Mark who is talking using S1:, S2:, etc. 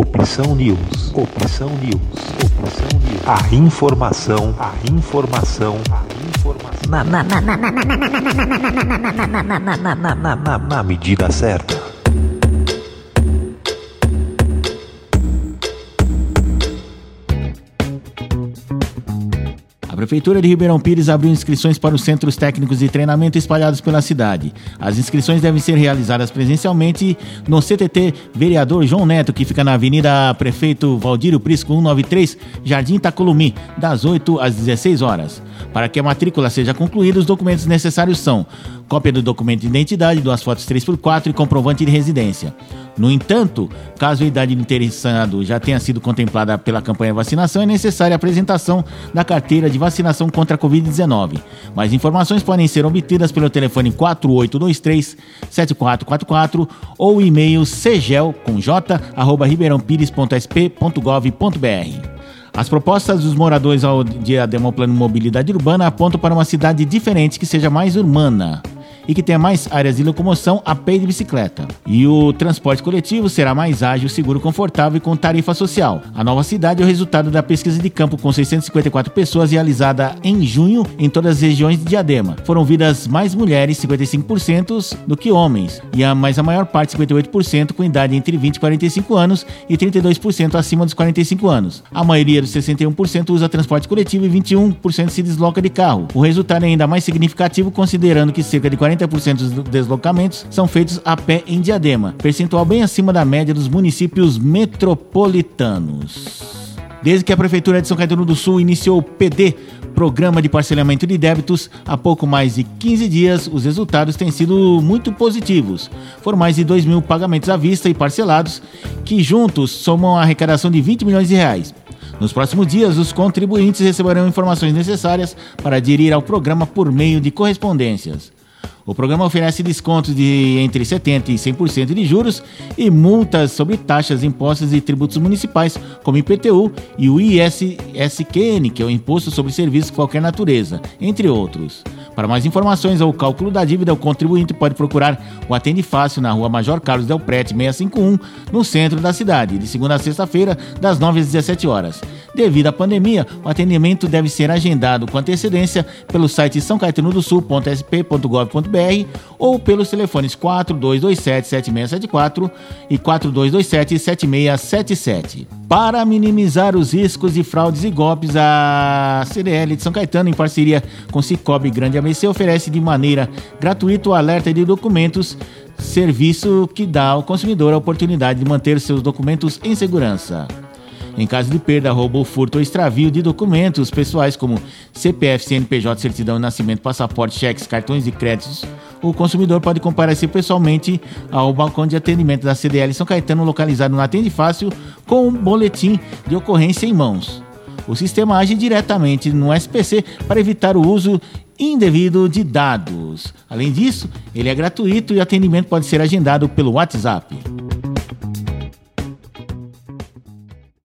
S1: Opção News. Opção News. Opção News. A informação, a informação, a informação. Na, na, na, na, na, na, na, na, na, na, na, na, na medida certa.
S2: Prefeitura de Ribeirão Pires abriu inscrições para os centros técnicos de treinamento espalhados pela cidade. As inscrições devem ser realizadas presencialmente no CTT Vereador João Neto, que fica na Avenida Prefeito Valdírio Prisco 193, Jardim Tacolumi, das 8 às 16 horas. Para que a matrícula seja concluída, os documentos necessários são cópia do documento de identidade, duas fotos 3x4 e comprovante de residência. No entanto, caso a idade do interessado já tenha sido contemplada pela campanha de vacinação, é necessária a apresentação da carteira de vacinação contra a Covid-19. Mais informações podem ser obtidas pelo telefone 4823-7444 ou e-mail cgel com j, arroba. As propostas dos moradores ao dia Plano Mobilidade Urbana apontam para uma cidade diferente que seja mais urbana e que tenha mais áreas de locomoção a pé e de bicicleta. E o transporte coletivo será mais ágil, seguro, confortável e com tarifa social. A nova cidade é o resultado da pesquisa de campo com 654 pessoas realizada em junho em todas as regiões de Diadema. Foram vidas mais mulheres, 55%, do que homens, e a, mas a maior parte, 58%, com idade entre 20 e 45 anos e 32% acima dos 45 anos. A maioria dos 61% usa transporte coletivo e 21% se desloca de carro. O resultado é ainda mais significativo considerando que cerca de 40 40% dos deslocamentos são feitos a pé em Diadema, percentual bem acima da média dos municípios metropolitanos. Desde que a Prefeitura de São Caetano do Sul iniciou o PD, Programa de Parcelamento de Débitos, há pouco mais de 15 dias, os resultados têm sido muito positivos. Foram mais de 2 mil pagamentos à vista e parcelados, que juntos somam a arrecadação de 20 milhões de reais. Nos próximos dias, os contribuintes receberão informações necessárias para aderir ao programa por meio de correspondências. O programa oferece descontos de entre 70% e 100% de juros e multas sobre taxas, impostos e tributos municipais, como IPTU e o ISSQN, que é o Imposto sobre Serviços de Qualquer Natureza, entre outros. Para mais informações ou cálculo da dívida, o contribuinte pode procurar o Atende Fácil na rua Major Carlos Del Prete 651, no centro da cidade, de segunda a sexta-feira, das 9 às 17 horas. Devido à pandemia, o atendimento deve ser agendado com antecedência pelo site sãocaetanodosul.sp.gov.br ou pelos telefones 4227-7674 e 4227-7677. Para minimizar os riscos de fraudes e golpes, a CDL de São Caetano, em parceria com Cicobi Grande ABC, oferece de maneira gratuita o alerta de documentos serviço que dá ao consumidor a oportunidade de manter seus documentos em segurança. Em caso de perda, roubo, furto ou extravio de documentos pessoais como CPF, CNPJ, certidão de nascimento, passaporte, cheques, cartões de créditos, o consumidor pode comparecer pessoalmente ao balcão de atendimento da CDL São Caetano, localizado no Atende Fácil, com um boletim de ocorrência em mãos. O sistema age diretamente no SPC para evitar o uso indevido de dados. Além disso, ele é gratuito e o atendimento pode ser agendado pelo WhatsApp.